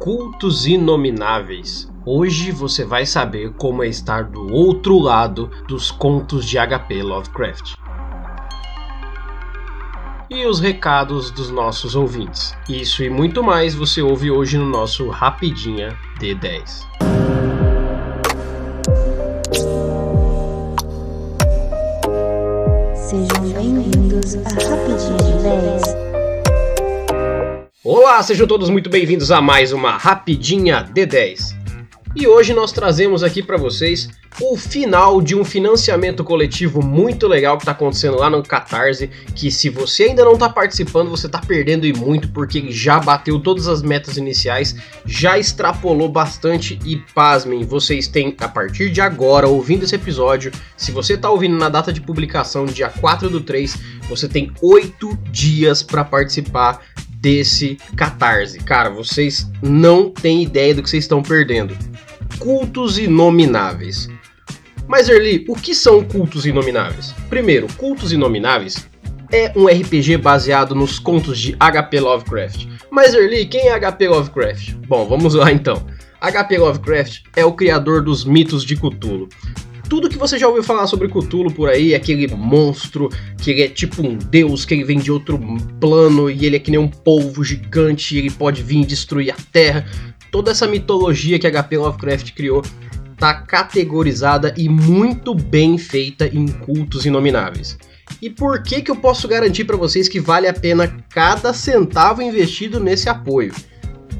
Cultos Inomináveis. Hoje você vai saber como é estar do outro lado dos contos de HP Lovecraft. E os recados dos nossos ouvintes. Isso e muito mais você ouve hoje no nosso Rapidinha D10. Sejam bem-vindos a Rapidinha D10. Olá, sejam todos muito bem-vindos a mais uma Rapidinha D10. E hoje nós trazemos aqui para vocês o final de um financiamento coletivo muito legal que está acontecendo lá no Catarse, que se você ainda não está participando, você está perdendo e muito, porque já bateu todas as metas iniciais, já extrapolou bastante e pasmem, vocês têm, a partir de agora, ouvindo esse episódio, se você está ouvindo na data de publicação, dia 4 do 3, você tem 8 dias para participar desse catarse. Cara, vocês não têm ideia do que vocês estão perdendo. Cultos inomináveis. Mas Erli, o que são cultos inomináveis? Primeiro, cultos inomináveis é um RPG baseado nos contos de HP Lovecraft. Mas Erli, quem é HP Lovecraft? Bom, vamos lá então. HP Lovecraft é o criador dos mitos de Cthulhu tudo que você já ouviu falar sobre Cthulhu por aí, aquele monstro que ele é tipo um deus, que ele vem de outro plano e ele é que nem um polvo gigante e ele pode vir destruir a Terra. Toda essa mitologia que HP Lovecraft criou tá categorizada e muito bem feita em cultos inomináveis. E por que que eu posso garantir para vocês que vale a pena cada centavo investido nesse apoio?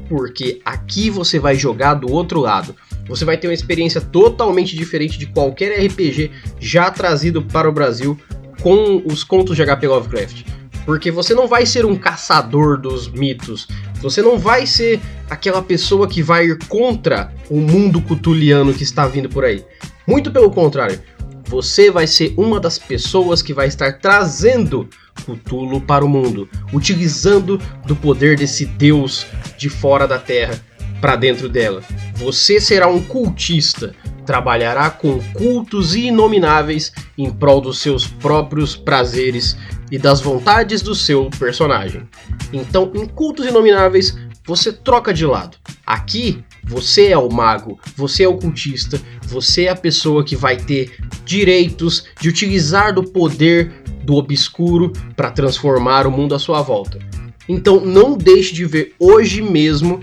Porque aqui você vai jogar do outro lado você vai ter uma experiência totalmente diferente de qualquer RPG já trazido para o Brasil com os contos de HP Lovecraft. Porque você não vai ser um caçador dos mitos, você não vai ser aquela pessoa que vai ir contra o mundo cutuliano que está vindo por aí. Muito pelo contrário, você vai ser uma das pessoas que vai estar trazendo Cthulhu para o mundo, utilizando do poder desse deus de fora da Terra para dentro dela. Você será um cultista, trabalhará com cultos inomináveis em prol dos seus próprios prazeres e das vontades do seu personagem. Então, em cultos inomináveis, você troca de lado. Aqui, você é o mago, você é o cultista, você é a pessoa que vai ter direitos de utilizar do poder do obscuro para transformar o mundo à sua volta. Então não deixe de ver hoje mesmo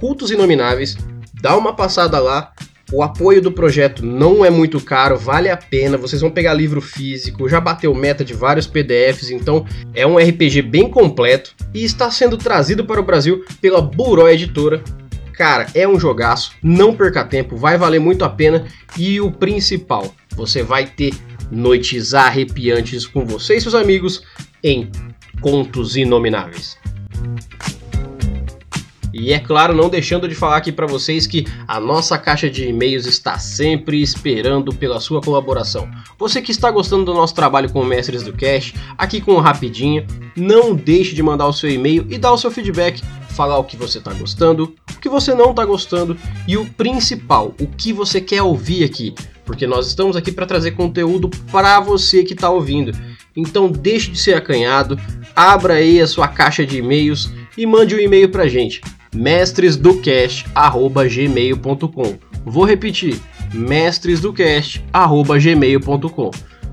Cultos Inomináveis, dá uma passada lá. O apoio do projeto não é muito caro, vale a pena. Vocês vão pegar livro físico, já bateu meta de vários PDFs, então é um RPG bem completo e está sendo trazido para o Brasil pela Buró Editora. Cara, é um jogaço, não perca tempo, vai valer muito a pena e o principal, você vai ter noites arrepiantes com você e seus amigos em Contos Inomináveis. E é claro, não deixando de falar aqui para vocês que a nossa caixa de e-mails está sempre esperando pela sua colaboração. Você que está gostando do nosso trabalho com Mestres do Cash, aqui com o Rapidinha, não deixe de mandar o seu e-mail e dar o seu feedback, falar o que você está gostando, o que você não está gostando e o principal, o que você quer ouvir aqui, porque nós estamos aqui para trazer conteúdo para você que está ouvindo. Então deixe de ser acanhado, abra aí a sua caixa de e-mails e mande um e-mail para gente mestresdocast@gmail.com. Vou repetir, mestresdocast@gmail.com.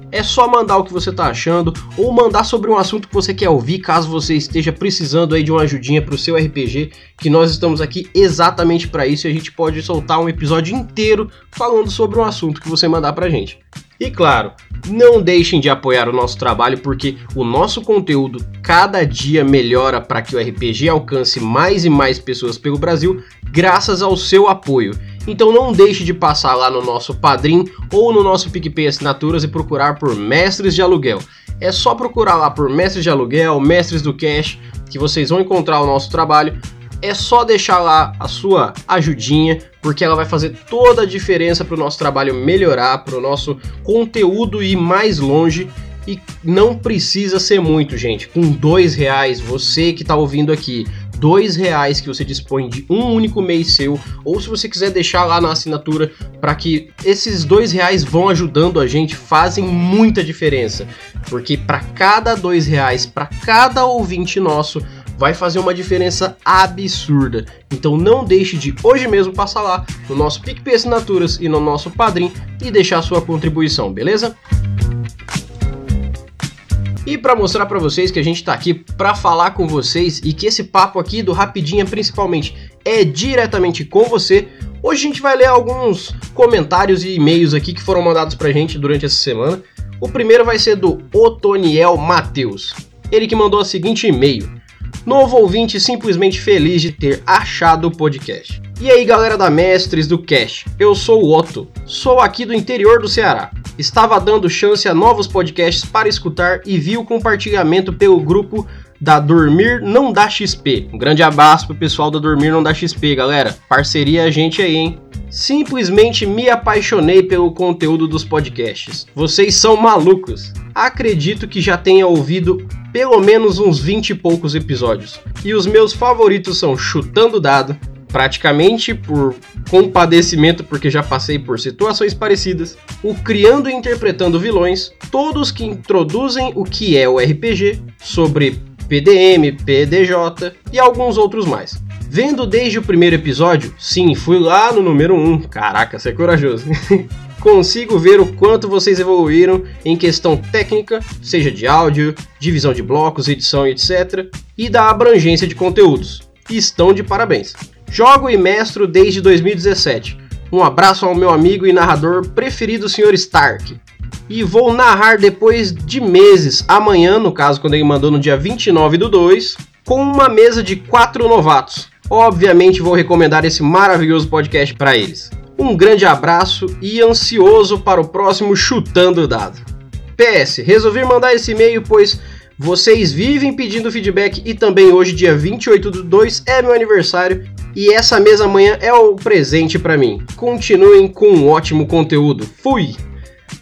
É só mandar o que você está achando ou mandar sobre um assunto que você quer ouvir, caso você esteja precisando aí de uma ajudinha para o seu RPG, que nós estamos aqui exatamente para isso e a gente pode soltar um episódio inteiro falando sobre um assunto que você mandar pra gente. E claro, não deixem de apoiar o nosso trabalho porque o nosso conteúdo cada dia melhora para que o RPG alcance mais e mais pessoas pelo Brasil, graças ao seu apoio. Então não deixe de passar lá no nosso Padrim ou no nosso PicPay Assinaturas e procurar por Mestres de Aluguel. É só procurar lá por Mestres de Aluguel, Mestres do Cash, que vocês vão encontrar o nosso trabalho é só deixar lá a sua ajudinha, porque ela vai fazer toda a diferença para o nosso trabalho melhorar, para o nosso conteúdo ir mais longe. E não precisa ser muito, gente. Com dois reais, você que está ouvindo aqui, dois reais que você dispõe de um único mês seu, ou se você quiser deixar lá na assinatura, para que esses dois reais vão ajudando a gente, fazem muita diferença, porque para cada dois reais, para cada ouvinte nosso, vai fazer uma diferença absurda. Então não deixe de hoje mesmo passar lá no nosso PicPay Assinaturas e no nosso Padrim e deixar sua contribuição, beleza? E para mostrar para vocês que a gente tá aqui para falar com vocês e que esse papo aqui do Rapidinha principalmente é diretamente com você, hoje a gente vai ler alguns comentários e e-mails aqui que foram mandados pra gente durante essa semana. O primeiro vai ser do Otoniel Matheus. Ele que mandou o seguinte e-mail: Novo ouvinte simplesmente feliz de ter achado o podcast. E aí, galera da Mestres do Cash, eu sou o Otto, sou aqui do interior do Ceará. Estava dando chance a novos podcasts para escutar e vi o compartilhamento pelo grupo da Dormir Não Dá XP. Um grande abraço pro pessoal da Dormir Não Dá XP, galera. Parceria a gente aí, hein? Simplesmente me apaixonei pelo conteúdo dos podcasts. Vocês são malucos. Acredito que já tenha ouvido pelo menos uns 20 e poucos episódios. E os meus favoritos são Chutando Dado, praticamente por compadecimento, porque já passei por situações parecidas, o Criando e Interpretando Vilões, todos que introduzem o que é o RPG, sobre PDM, PDJ e alguns outros mais. Vendo desde o primeiro episódio, sim, fui lá no número 1, caraca, você é corajoso. Consigo ver o quanto vocês evoluíram em questão técnica, seja de áudio, divisão de blocos, edição etc., e da abrangência de conteúdos. Estão de parabéns. Jogo e mestro desde 2017. Um abraço ao meu amigo e narrador preferido, Sr. Stark. E vou narrar depois de meses, amanhã, no caso, quando ele mandou no dia 29 do 2, com uma mesa de quatro novatos. Obviamente vou recomendar esse maravilhoso podcast para eles. Um grande abraço e ansioso para o próximo Chutando Dado. PS, resolvi mandar esse e-mail pois vocês vivem pedindo feedback e também hoje, dia 28 do 2, é meu aniversário e essa mesa amanhã é o presente para mim. Continuem com um ótimo conteúdo. Fui!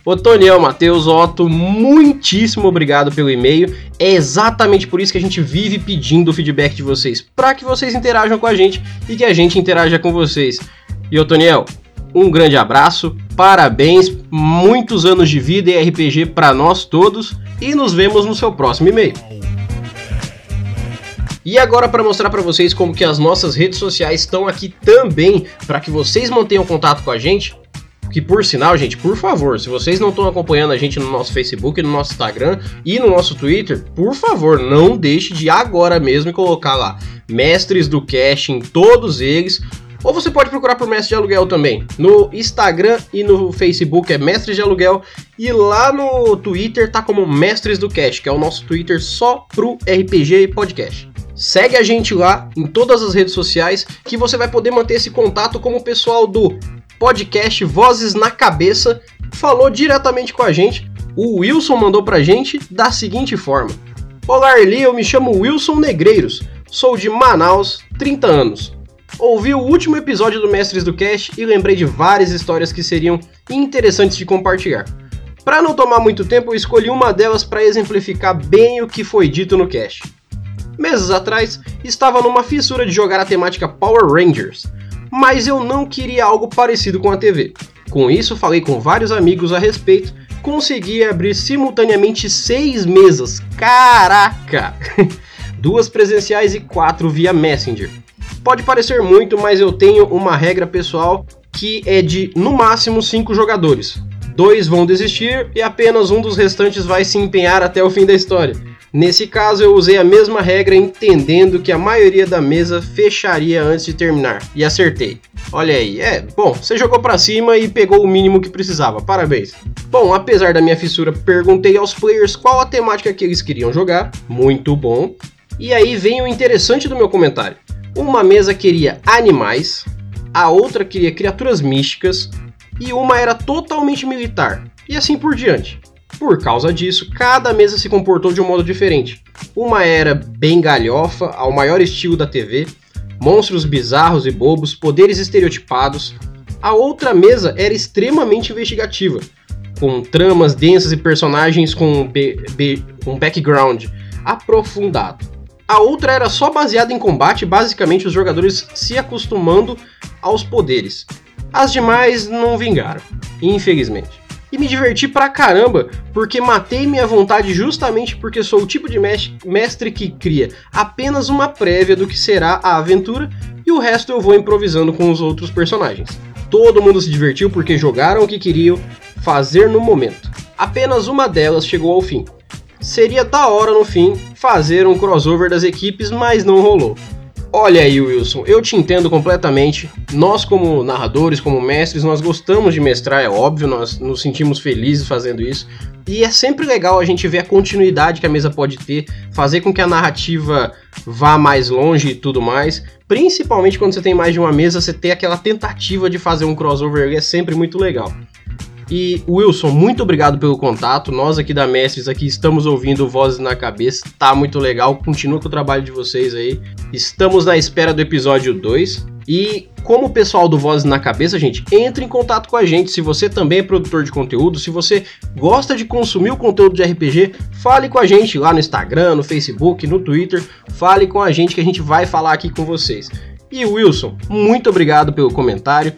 Otoniel, Matheus, Otto, muitíssimo obrigado pelo e-mail. É exatamente por isso que a gente vive pedindo o feedback de vocês, para que vocês interajam com a gente e que a gente interaja com vocês. E Otoniel, um grande abraço, parabéns, muitos anos de vida e RPG para nós todos e nos vemos no seu próximo e-mail. E agora para mostrar para vocês como que as nossas redes sociais estão aqui também, para que vocês mantenham contato com a gente. Que por sinal, gente, por favor, se vocês não estão acompanhando a gente no nosso Facebook, no nosso Instagram e no nosso Twitter, por favor, não deixe de agora mesmo colocar lá Mestres do Cash em todos eles. Ou você pode procurar por Mestre de Aluguel também. No Instagram e no Facebook é Mestres de Aluguel. E lá no Twitter tá como Mestres do Cash, que é o nosso Twitter só pro RPG e podcast. Segue a gente lá em todas as redes sociais que você vai poder manter esse contato com o pessoal do podcast Vozes na Cabeça falou diretamente com a gente. O Wilson mandou pra gente da seguinte forma: Olá, Arli, eu me chamo Wilson Negreiros, sou de Manaus, 30 anos. Ouvi o último episódio do Mestres do Cast e lembrei de várias histórias que seriam interessantes de compartilhar. Para não tomar muito tempo, eu escolhi uma delas para exemplificar bem o que foi dito no cast. Meses atrás, estava numa fissura de jogar a temática Power Rangers, mas eu não queria algo parecido com a TV. Com isso, falei com vários amigos a respeito, consegui abrir simultaneamente seis mesas. Caraca! Duas presenciais e quatro via Messenger. Pode parecer muito, mas eu tenho uma regra pessoal que é de no máximo cinco jogadores. Dois vão desistir e apenas um dos restantes vai se empenhar até o fim da história. Nesse caso, eu usei a mesma regra entendendo que a maioria da mesa fecharia antes de terminar e acertei. Olha aí, é, bom, você jogou para cima e pegou o mínimo que precisava, parabéns. Bom, apesar da minha fissura, perguntei aos players qual a temática que eles queriam jogar, muito bom. E aí vem o interessante do meu comentário. Uma mesa queria animais, a outra queria criaturas místicas e uma era totalmente militar, e assim por diante. Por causa disso, cada mesa se comportou de um modo diferente. Uma era bem galhofa, ao maior estilo da TV, monstros bizarros e bobos, poderes estereotipados. A outra mesa era extremamente investigativa, com tramas densas e personagens com, um background aprofundado. A outra era só baseada em combate, basicamente os jogadores se acostumando aos poderes. As demais não vingaram, infelizmente. E me diverti pra caramba, porque matei minha vontade justamente porque sou o tipo de mestre que cria apenas uma prévia do que será a aventura e o resto eu vou improvisando com os outros personagens. Todo mundo se divertiu porque jogaram o que queriam fazer no momento. Apenas uma delas chegou ao fim. Seria da hora no fim fazer um crossover das equipes, mas não rolou. Olha aí, Wilson, eu te entendo completamente. Nós, como narradores, como mestres, nós gostamos de mestrar, é óbvio, nós nos sentimos felizes fazendo isso. E é sempre legal a gente ver a continuidade que a mesa pode ter, fazer com que a narrativa vá mais longe e tudo mais. Principalmente quando você tem mais de uma mesa, você ter aquela tentativa de fazer um crossover é sempre muito legal. E Wilson, muito obrigado pelo contato. Nós aqui da Mestres aqui estamos ouvindo vozes na cabeça. Tá muito legal. Continua com o trabalho de vocês aí. Estamos na espera do episódio 2. E como o pessoal do Vozes na Cabeça, gente, entre em contato com a gente. Se você também é produtor de conteúdo, se você gosta de consumir o conteúdo de RPG, fale com a gente lá no Instagram, no Facebook, no Twitter. Fale com a gente que a gente vai falar aqui com vocês. E Wilson, muito obrigado pelo comentário.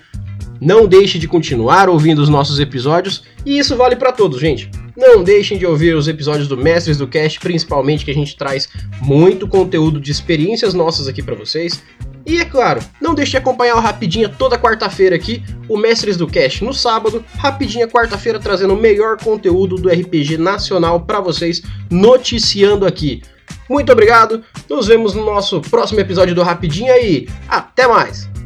Não deixe de continuar ouvindo os nossos episódios, e isso vale para todos, gente. Não deixem de ouvir os episódios do Mestres do Cast, principalmente que a gente traz muito conteúdo de experiências nossas aqui para vocês. E é claro, não deixe de acompanhar o Rapidinha toda quarta-feira aqui, o Mestres do Cast no sábado, Rapidinha quarta-feira trazendo o melhor conteúdo do RPG nacional para vocês, noticiando aqui. Muito obrigado, nos vemos no nosso próximo episódio do Rapidinha e até mais!